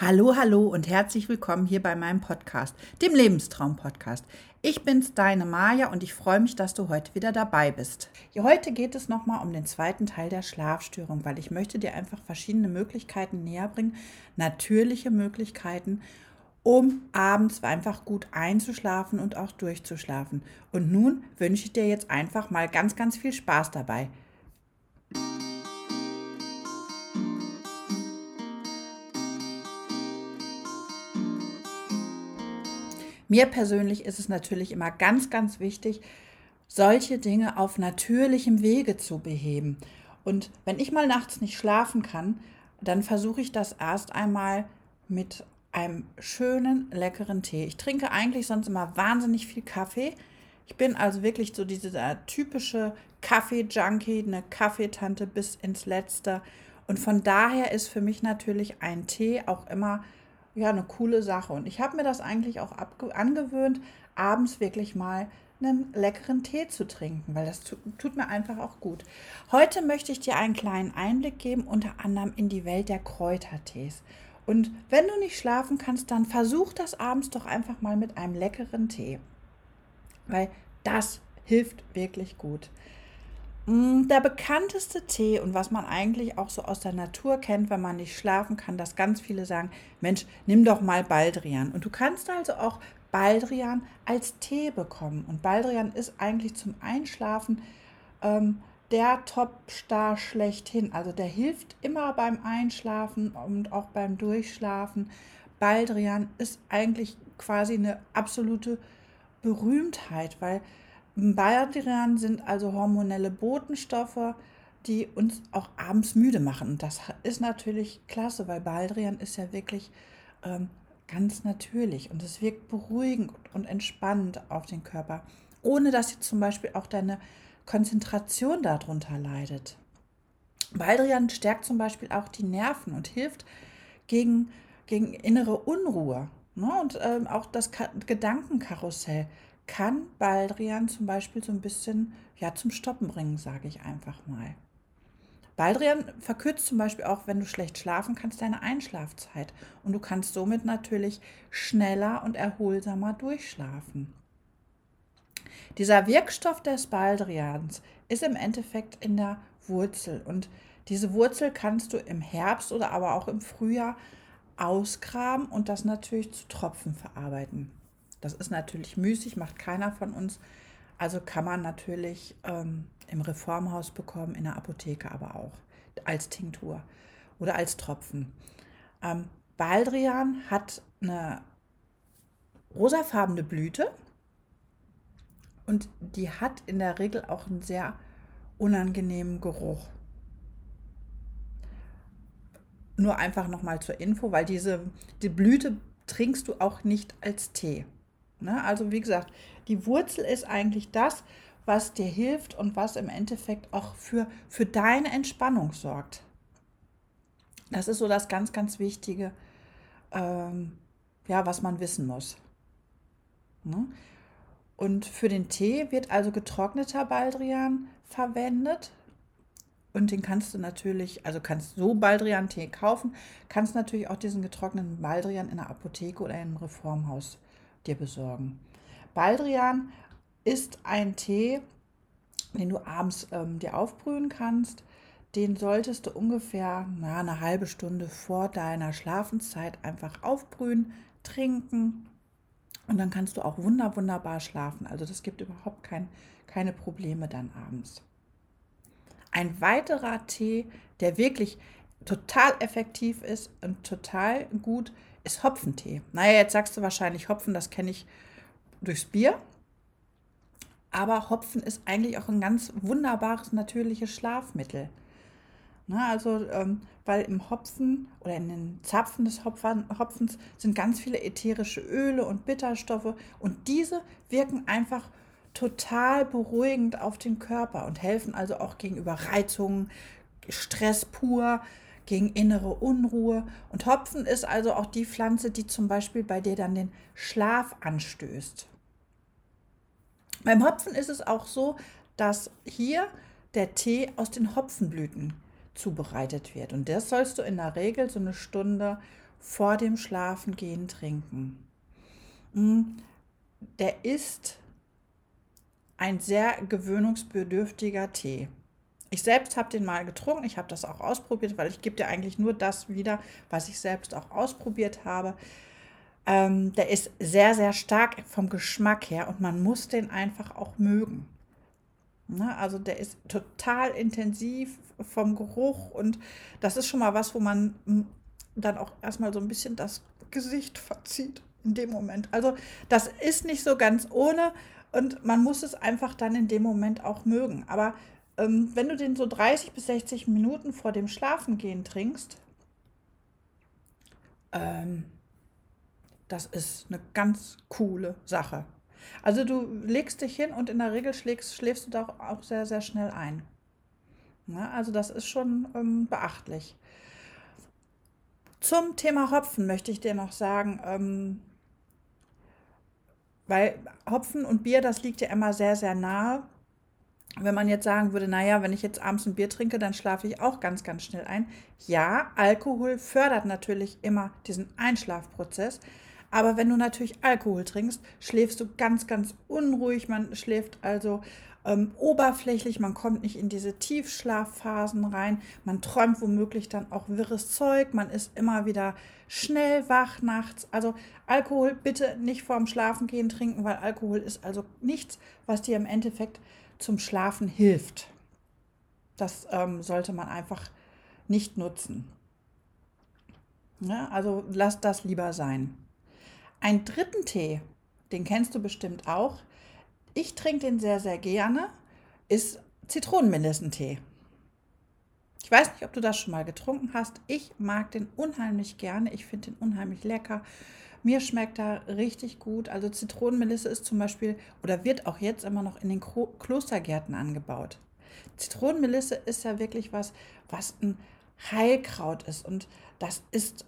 Hallo, hallo und herzlich willkommen hier bei meinem Podcast, dem Lebenstraum-Podcast. Ich bin's, deine Maja, und ich freue mich, dass du heute wieder dabei bist. Heute geht es nochmal um den zweiten Teil der Schlafstörung, weil ich möchte dir einfach verschiedene Möglichkeiten näher bringen, natürliche Möglichkeiten, um abends einfach gut einzuschlafen und auch durchzuschlafen. Und nun wünsche ich dir jetzt einfach mal ganz, ganz viel Spaß dabei. Mir persönlich ist es natürlich immer ganz, ganz wichtig, solche Dinge auf natürlichem Wege zu beheben. Und wenn ich mal nachts nicht schlafen kann, dann versuche ich das erst einmal mit einem schönen, leckeren Tee. Ich trinke eigentlich sonst immer wahnsinnig viel Kaffee. Ich bin also wirklich so diese typische Kaffee-Junkie, eine Kaffeetante bis ins Letzte. Und von daher ist für mich natürlich ein Tee auch immer ja eine coole Sache. Und ich habe mir das eigentlich auch angewöhnt, abends wirklich mal einen leckeren Tee zu trinken, weil das tut mir einfach auch gut. Heute möchte ich dir einen kleinen Einblick geben, unter anderem in die Welt der Kräutertees. Und wenn du nicht schlafen kannst, dann versuch das abends doch einfach mal mit einem leckeren Tee, weil das hilft wirklich gut. Mm, der bekannteste Tee und was man eigentlich auch so aus der Natur kennt, wenn man nicht schlafen kann, dass ganz viele sagen, Mensch, nimm doch mal Baldrian. Und du kannst also auch Baldrian als Tee bekommen. Und Baldrian ist eigentlich zum Einschlafen ähm, der Top-Star schlechthin. Also der hilft immer beim Einschlafen und auch beim Durchschlafen. Baldrian ist eigentlich quasi eine absolute Berühmtheit, weil Baldrian sind also hormonelle Botenstoffe, die uns auch abends müde machen. Und das ist natürlich klasse, weil Baldrian ist ja wirklich ähm, ganz natürlich und es wirkt beruhigend und entspannend auf den Körper, ohne dass jetzt zum Beispiel auch deine Konzentration darunter leidet. Baldrian stärkt zum Beispiel auch die Nerven und hilft gegen, gegen innere Unruhe. Ne? Und ähm, auch das Ka Gedankenkarussell kann Baldrian zum Beispiel so ein bisschen ja, zum Stoppen bringen, sage ich einfach mal. Baldrian verkürzt zum Beispiel auch, wenn du schlecht schlafen kannst, deine Einschlafzeit. Und du kannst somit natürlich schneller und erholsamer durchschlafen. Dieser Wirkstoff des Baldrians ist im Endeffekt in der Wurzel. Und diese Wurzel kannst du im Herbst oder aber auch im Frühjahr ausgraben und das natürlich zu Tropfen verarbeiten. Das ist natürlich müßig, macht keiner von uns. Also kann man natürlich ähm, im Reformhaus bekommen, in der Apotheke aber auch als Tinktur oder als Tropfen. Ähm, Baldrian hat eine rosafarbene Blüte und die hat in der Regel auch einen sehr unangenehmen Geruch. Nur einfach nochmal zur Info, weil diese die Blüte trinkst du auch nicht als Tee. Ne? Also wie gesagt, die Wurzel ist eigentlich das, was dir hilft und was im Endeffekt auch für, für deine Entspannung sorgt. Das ist so das ganz, ganz Wichtige, ähm, ja, was man wissen muss. Ne? Und für den Tee wird also getrockneter Baldrian verwendet. Und den kannst du natürlich, also kannst so Baldrian-Tee kaufen, kannst natürlich auch diesen getrockneten Baldrian in der Apotheke oder im Reformhaus dir besorgen. Baldrian ist ein Tee, den du abends ähm, dir aufbrühen kannst. Den solltest du ungefähr na, eine halbe Stunde vor deiner Schlafenszeit einfach aufbrühen, trinken und dann kannst du auch wunder, wunderbar schlafen. Also das gibt überhaupt kein, keine Probleme dann abends. Ein weiterer Tee, der wirklich total effektiv ist und total gut, ist Hopfentee. Naja, jetzt sagst du wahrscheinlich Hopfen, das kenne ich durchs Bier. Aber Hopfen ist eigentlich auch ein ganz wunderbares natürliches Schlafmittel. Na, also, ähm, weil im Hopfen oder in den Zapfen des Hopfen, Hopfens sind ganz viele ätherische Öle und Bitterstoffe und diese wirken einfach total beruhigend auf den Körper und helfen also auch gegenüber Reizungen, Stress pur, gegen innere Unruhe. Und Hopfen ist also auch die Pflanze, die zum Beispiel bei dir dann den Schlaf anstößt. Beim Hopfen ist es auch so, dass hier der Tee aus den Hopfenblüten zubereitet wird. Und das sollst du in der Regel so eine Stunde vor dem Schlafengehen trinken. Hm, der ist ein sehr gewöhnungsbedürftiger Tee. Ich selbst habe den mal getrunken, ich habe das auch ausprobiert, weil ich gebe dir eigentlich nur das wieder, was ich selbst auch ausprobiert habe. Ähm, der ist sehr, sehr stark vom Geschmack her und man muss den einfach auch mögen. Ne? Also der ist total intensiv vom Geruch und das ist schon mal was, wo man hm, dann auch erstmal so ein bisschen das Gesicht verzieht in dem Moment. Also das ist nicht so ganz ohne und man muss es einfach dann in dem Moment auch mögen. Aber ähm, wenn du den so 30 bis 60 Minuten vor dem Schlafengehen trinkst, ähm, das ist eine ganz coole Sache. Also du legst dich hin und in der Regel schlägst, schläfst du da auch sehr, sehr schnell ein. Ja, also das ist schon ähm, beachtlich. Zum Thema Hopfen möchte ich dir noch sagen, ähm, weil Hopfen und Bier, das liegt ja immer sehr, sehr nahe. Wenn man jetzt sagen würde, naja, wenn ich jetzt abends ein Bier trinke, dann schlafe ich auch ganz, ganz schnell ein. Ja, Alkohol fördert natürlich immer diesen Einschlafprozess. Aber wenn du natürlich Alkohol trinkst, schläfst du ganz, ganz unruhig. Man schläft also ähm, oberflächlich, man kommt nicht in diese Tiefschlafphasen rein. Man träumt womöglich dann auch wirres Zeug. Man ist immer wieder schnell wach nachts. Also Alkohol bitte nicht vorm Schlafengehen trinken, weil Alkohol ist also nichts, was dir im Endeffekt zum Schlafen hilft. Das ähm, sollte man einfach nicht nutzen. Ja, also lass das lieber sein. Einen dritten Tee, den kennst du bestimmt auch. Ich trinke den sehr, sehr gerne, ist Zitronenmelissentee. Ich weiß nicht, ob du das schon mal getrunken hast. Ich mag den unheimlich gerne. Ich finde den unheimlich lecker. Mir schmeckt er richtig gut. Also Zitronenmelisse ist zum Beispiel oder wird auch jetzt immer noch in den Klostergärten angebaut. Zitronenmelisse ist ja wirklich was, was ein Heilkraut ist. Und das ist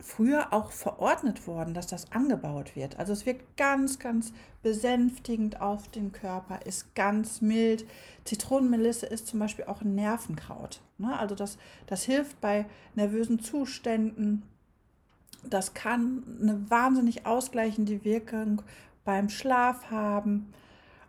früher auch verordnet worden, dass das angebaut wird. Also es wirkt ganz, ganz besänftigend auf den Körper, ist ganz mild. Zitronenmelisse ist zum Beispiel auch ein Nervenkraut. Ne? Also das, das hilft bei nervösen Zuständen. Das kann eine wahnsinnig ausgleichende Wirkung beim Schlaf haben.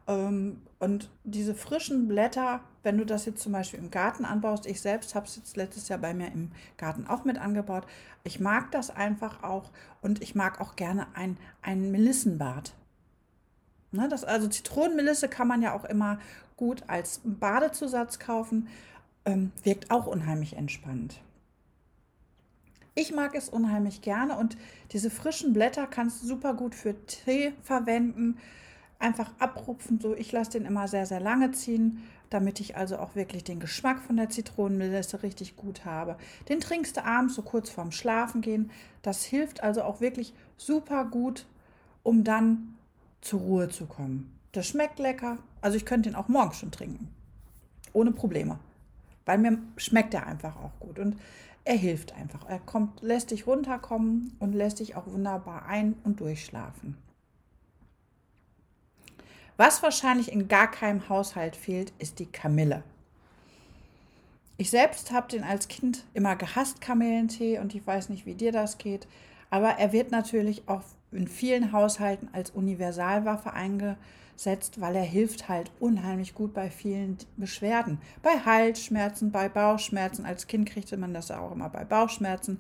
Ähm, und diese frischen Blätter, wenn du das jetzt zum Beispiel im Garten anbaust, ich selbst habe es jetzt letztes Jahr bei mir im Garten auch mit angebaut. Ich mag das einfach auch und ich mag auch gerne ein, ein Melissenbad. Ne, das, also Zitronenmelisse kann man ja auch immer gut als Badezusatz kaufen. Ähm, wirkt auch unheimlich entspannend. Ich mag es unheimlich gerne und diese frischen Blätter kannst du super gut für Tee verwenden einfach abrupfen. So, ich lasse den immer sehr, sehr lange ziehen, damit ich also auch wirklich den Geschmack von der Zitronenmelisse richtig gut habe. Den trinkst du abends so kurz vorm Schlafen gehen. Das hilft also auch wirklich super gut, um dann zur Ruhe zu kommen. Das schmeckt lecker. Also ich könnte den auch morgens schon trinken. Ohne Probleme. Weil mir schmeckt er einfach auch gut. Und er hilft einfach. Er kommt, lässt dich runterkommen und lässt dich auch wunderbar ein- und durchschlafen. Was wahrscheinlich in gar keinem Haushalt fehlt, ist die Kamille. Ich selbst habe den als Kind immer gehasst, Kamillentee, und ich weiß nicht, wie dir das geht. Aber er wird natürlich auch in vielen Haushalten als Universalwaffe eingesetzt, weil er hilft halt unheimlich gut bei vielen Beschwerden. Bei Halsschmerzen, bei Bauchschmerzen. Als Kind kriegte man das auch immer bei Bauchschmerzen.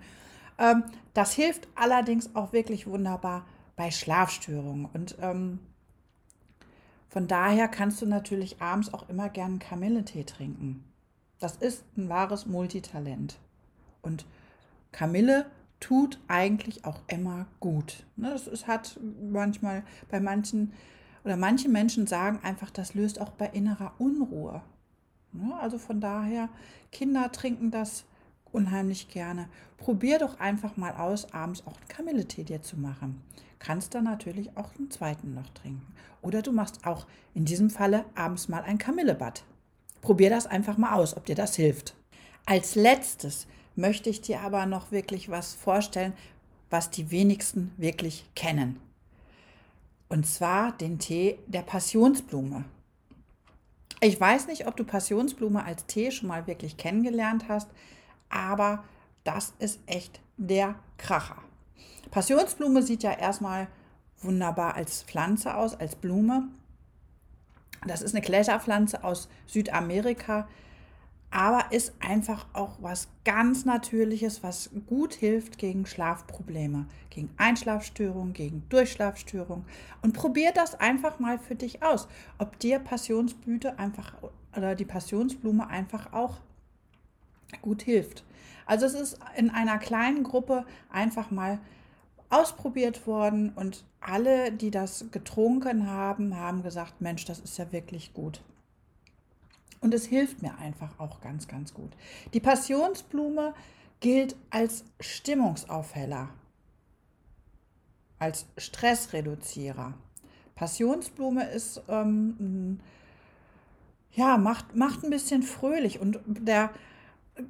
Ähm, das hilft allerdings auch wirklich wunderbar bei Schlafstörungen. Und ähm, von daher kannst du natürlich abends auch immer gern Kamilletee trinken. Das ist ein wahres Multitalent. Und Kamille tut eigentlich auch immer gut. Es ne, hat manchmal bei manchen oder manche Menschen sagen einfach, das löst auch bei innerer Unruhe. Ne, also von daher, Kinder trinken das unheimlich gerne. Probier doch einfach mal aus, abends auch einen Kamilletee dir zu machen. Kannst dann natürlich auch einen zweiten noch trinken. Oder du machst auch in diesem Falle abends mal ein Kamillebad. Probier das einfach mal aus, ob dir das hilft. Als letztes möchte ich dir aber noch wirklich was vorstellen, was die wenigsten wirklich kennen. Und zwar den Tee der Passionsblume. Ich weiß nicht, ob du Passionsblume als Tee schon mal wirklich kennengelernt hast, aber das ist echt der Kracher. Passionsblume sieht ja erstmal wunderbar als Pflanze aus, als Blume. Das ist eine Kletterpflanze aus Südamerika, aber ist einfach auch was ganz Natürliches, was gut hilft gegen Schlafprobleme, gegen Einschlafstörungen, gegen Durchschlafstörungen. Und probier das einfach mal für dich aus, ob dir Passionsblüte einfach oder die Passionsblume einfach auch gut hilft. Also es ist in einer kleinen Gruppe einfach mal ausprobiert worden und alle, die das getrunken haben, haben gesagt, Mensch, das ist ja wirklich gut. Und es hilft mir einfach auch ganz, ganz gut. Die Passionsblume gilt als Stimmungsaufheller, als Stressreduzierer. Passionsblume ist, ähm, ja, macht, macht ein bisschen fröhlich und der,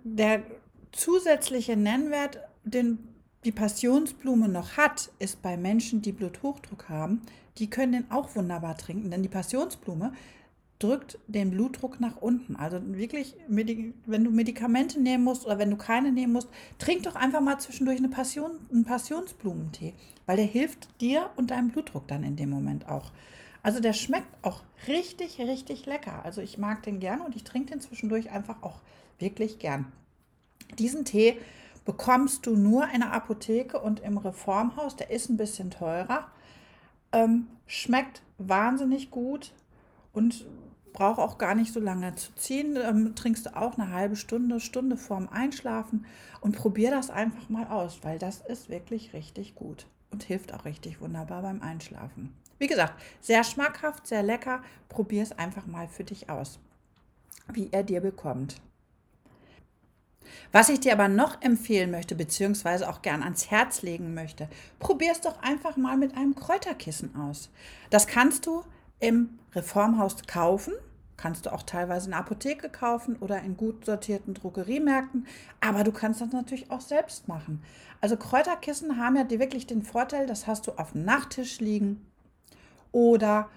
der zusätzliche Nennwert, den die Passionsblume noch hat, ist bei Menschen, die Bluthochdruck haben, die können den auch wunderbar trinken, denn die Passionsblume drückt den Blutdruck nach unten. Also wirklich, wenn du Medikamente nehmen musst oder wenn du keine nehmen musst, trink doch einfach mal zwischendurch eine Passion, einen Passionsblumentee, weil der hilft dir und deinem Blutdruck dann in dem Moment auch. Also der schmeckt auch richtig, richtig lecker. Also ich mag den gern und ich trinke den zwischendurch einfach auch wirklich gern. Diesen Tee bekommst du nur in der Apotheke und im Reformhaus. Der ist ein bisschen teurer, ähm, schmeckt wahnsinnig gut und braucht auch gar nicht so lange zu ziehen. Ähm, trinkst du auch eine halbe Stunde, Stunde vorm Einschlafen und probier das einfach mal aus, weil das ist wirklich richtig gut und hilft auch richtig wunderbar beim Einschlafen. Wie gesagt, sehr schmackhaft, sehr lecker. Probier es einfach mal für dich aus, wie er dir bekommt. Was ich dir aber noch empfehlen möchte, beziehungsweise auch gern ans Herz legen möchte, probier es doch einfach mal mit einem Kräuterkissen aus. Das kannst du im Reformhaus kaufen, kannst du auch teilweise in der Apotheke kaufen oder in gut sortierten Drogeriemärkten, aber du kannst das natürlich auch selbst machen. Also Kräuterkissen haben ja wirklich den Vorteil, das hast du auf dem Nachttisch liegen oder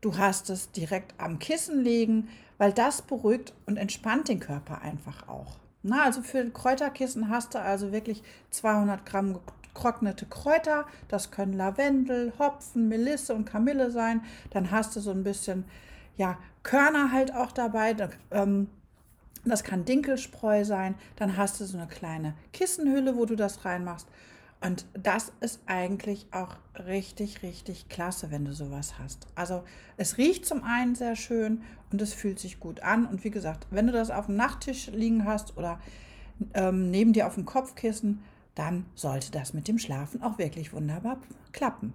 du hast es direkt am Kissen liegen, weil das beruhigt und entspannt den Körper einfach auch. Na, also für Kräuterkissen hast du also wirklich 200 Gramm getrocknete Kräuter. Das können Lavendel, Hopfen, Melisse und Kamille sein. Dann hast du so ein bisschen ja, Körner halt auch dabei. Ähm, das kann Dinkelspreu sein. Dann hast du so eine kleine Kissenhülle, wo du das reinmachst. Und das ist eigentlich auch richtig, richtig klasse, wenn du sowas hast. Also es riecht zum einen sehr schön und es fühlt sich gut an. Und wie gesagt, wenn du das auf dem Nachttisch liegen hast oder ähm, neben dir auf dem Kopfkissen, dann sollte das mit dem Schlafen auch wirklich wunderbar klappen.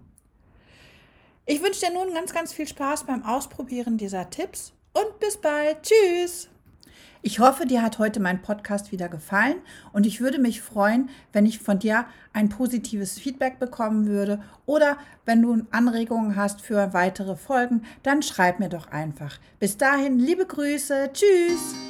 Ich wünsche dir nun ganz, ganz viel Spaß beim Ausprobieren dieser Tipps und bis bald. Tschüss! Ich hoffe, dir hat heute mein Podcast wieder gefallen und ich würde mich freuen, wenn ich von dir ein positives Feedback bekommen würde oder wenn du Anregungen hast für weitere Folgen, dann schreib mir doch einfach. Bis dahin, liebe Grüße, tschüss!